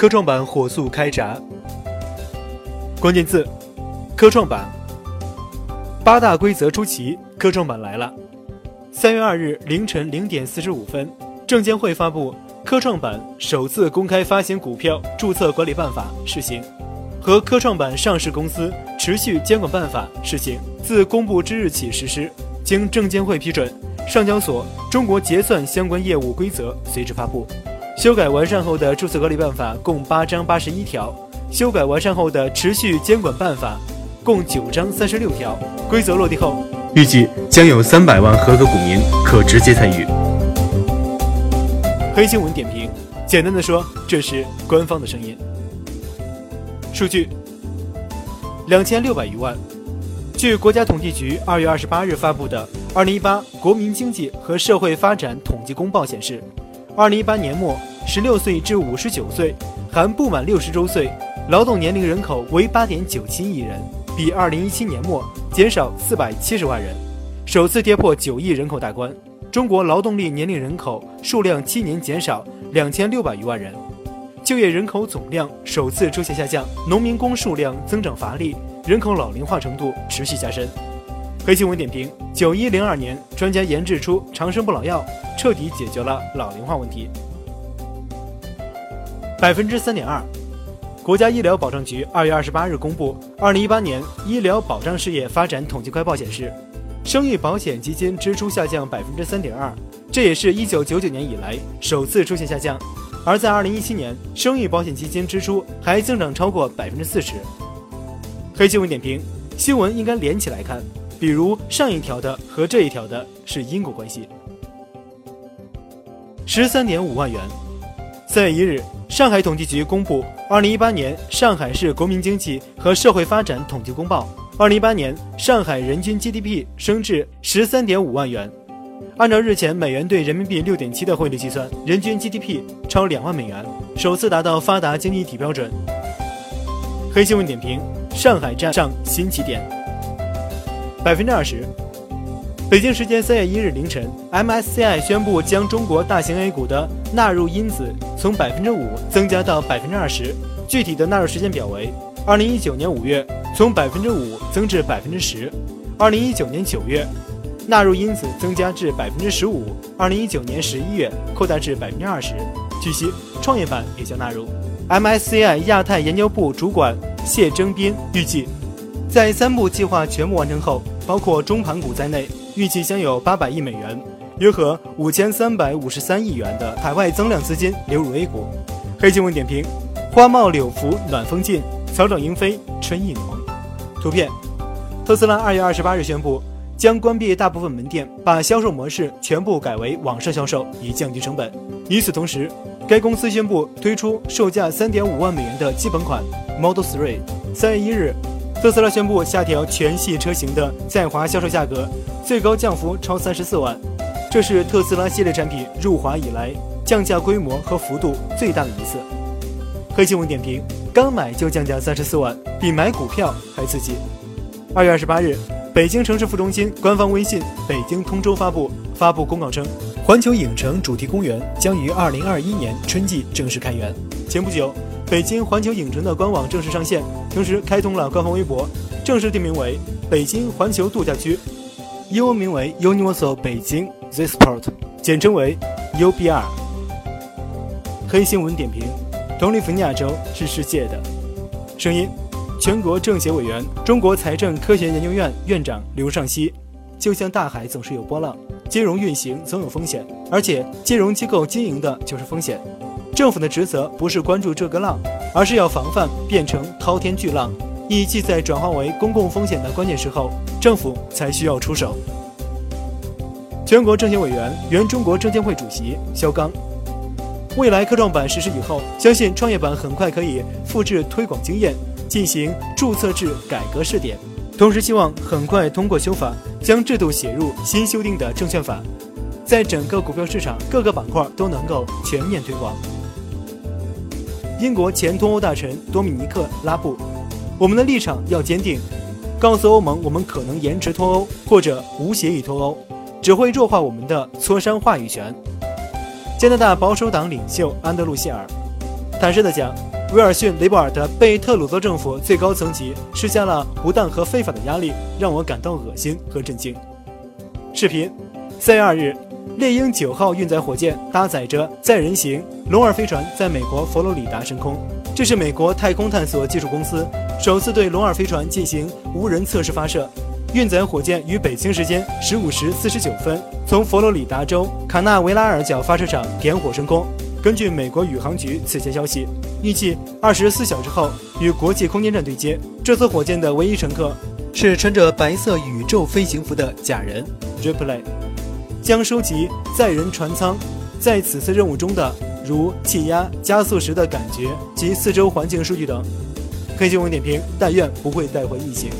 科创板火速开闸。关键字：科创板。八大规则出齐，科创板来了。三月二日凌晨零点四十五分，证监会发布《科创板首次公开发行股票注册管理办法（试行）》和《科创板上市公司持续监管办法（试行）》自公布之日起实施。经证监会批准，上交所中国结算相关业务规则随之发布。修改完善后的注册管理办法共八章八十一条，修改完善后的持续监管办法共九章三十六条。规则落地后，预计将有三百万合格股民可直接参与。黑新闻点评：简单的说，这是官方的声音。数据：两千六百余万。据国家统计局二月二十八日发布的《二零一八国民经济和社会发展统计公报》显示，二零一八年末，十六岁至五十九岁（含不满六十周岁）劳动年龄人口为八点九七亿人，比二零一七年末减少四百七十万人，首次跌破九亿人口大关。中国劳动力年龄人口数量七年减少两千六百余万人，就业人口总量首次出现下降，农民工数量增长乏力。人口老龄化程度持续加深。黑新闻点评：九一零二年，专家研制出长生不老药，彻底解决了老龄化问题。百分之三点二。国家医疗保障局二月二十八日公布《二零一八年医疗保障事业发展统计快报》，显示，生育保险基金支出下降百分之三点二，这也是一九九九年以来首次出现下降。而在二零一七年，生育保险基金支出还增长超过百分之四十。黑新闻点评：新闻应该连起来看，比如上一条的和这一条的是因果关系。十三点五万元。三月一日，上海统计局公布《二零一八年上海市国民经济和社会发展统计公报》，二零一八年上海人均 GDP 升至十三点五万元，按照日前美元兑人民币六点七的汇率计算，人均 GDP 超两万美元，首次达到发达经济体标准。黑新闻点评。上海站上新起点，百分之二十。北京时间三月一日凌晨，MSCI 宣布将中国大型 A 股的纳入因子从百分之五增加到百分之二十，具体的纳入时间表为：二零一九年五月从百分之五增至百分之十，二零一九年九月纳入因子增加至百分之十五，二零一九年十一月扩大至百分之二十。据悉，创业板也将纳入。MSCI 亚太研究部主管。谢征斌预计，在三步计划全部完成后，包括中盘股在内，预计将有八百亿美元，约合五千三百五十三亿元的海外增量资金流入 A 股。黑新闻点评：花茂柳拂暖风劲，草长莺飞春意浓。图片：特斯拉二月二十八日宣布将关闭大部分门店，把销售模式全部改为网上销售，以降低成本。与此同时，该公司宣布推出售价三点五万美元的基本款。Model Three。三月一日，特斯拉宣布下调全系车型的在华销售价格，最高降幅超三十四万，这是特斯拉系列产品入华以来降价规模和幅度最大的一次。黑新闻点评：刚买就降价三十四万，比买股票还刺激。二月二十八日，北京城市副中心官方微信北京通州发布发布公告称，环球影城主题公园将于二零二一年春季正式开园。前不久。北京环球影城的官网正式上线，同时开通了官方微博，正式定名为北京环球度假区，英文名为 Universal 北京 The Sport，简称为 UBR。黑新闻点评：同利福尼亚州是世界的声音。全国政协委员、中国财政科学研究院院长刘尚希，就像大海总是有波浪，金融运行总有风险，而且金融机构经营的就是风险。政府的职责不是关注这个浪，而是要防范变成滔天巨浪。一即在转化为公共风险的关键时候，政府才需要出手。全国政协委员、原中国证监会主席肖钢，未来科创板实施以后，相信创业板很快可以复制推广经验，进行注册制改革试点。同时，希望很快通过修法，将制度写入新修订的证券法，在整个股票市场各个板块都能够全面推广。英国前脱欧大臣多米尼克·拉布，我们的立场要坚定，告诉欧盟我们可能延迟脱欧或者无协议脱欧，只会弱化我们的磋商话语权。加拿大保守党领袖安德鲁·谢尔，坦率地讲，威尔逊·雷伯尔的被特鲁多政府最高层级施加了不当和非法的压力，让我感到恶心和震惊。视频，三月二日，猎鹰九号运载火箭搭载着载人型龙二飞船在美国佛罗里达升空。这是美国太空探索技术公司首次对龙二飞船进行无人测试发射。运载火箭于北京时间十五时四十九分从佛罗里达州卡纳维拉尔角发射场点火升空。根据美国宇航局此前消息，预计二十四小时后与国际空间站对接。这艘火箭的唯一乘客是穿着白色宇宙飞行服的假人 Ripley，将收集载人船舱在此次任务中的如气压、加速时的感觉及四周环境数据等。黑金文点评：但愿不会带回异形。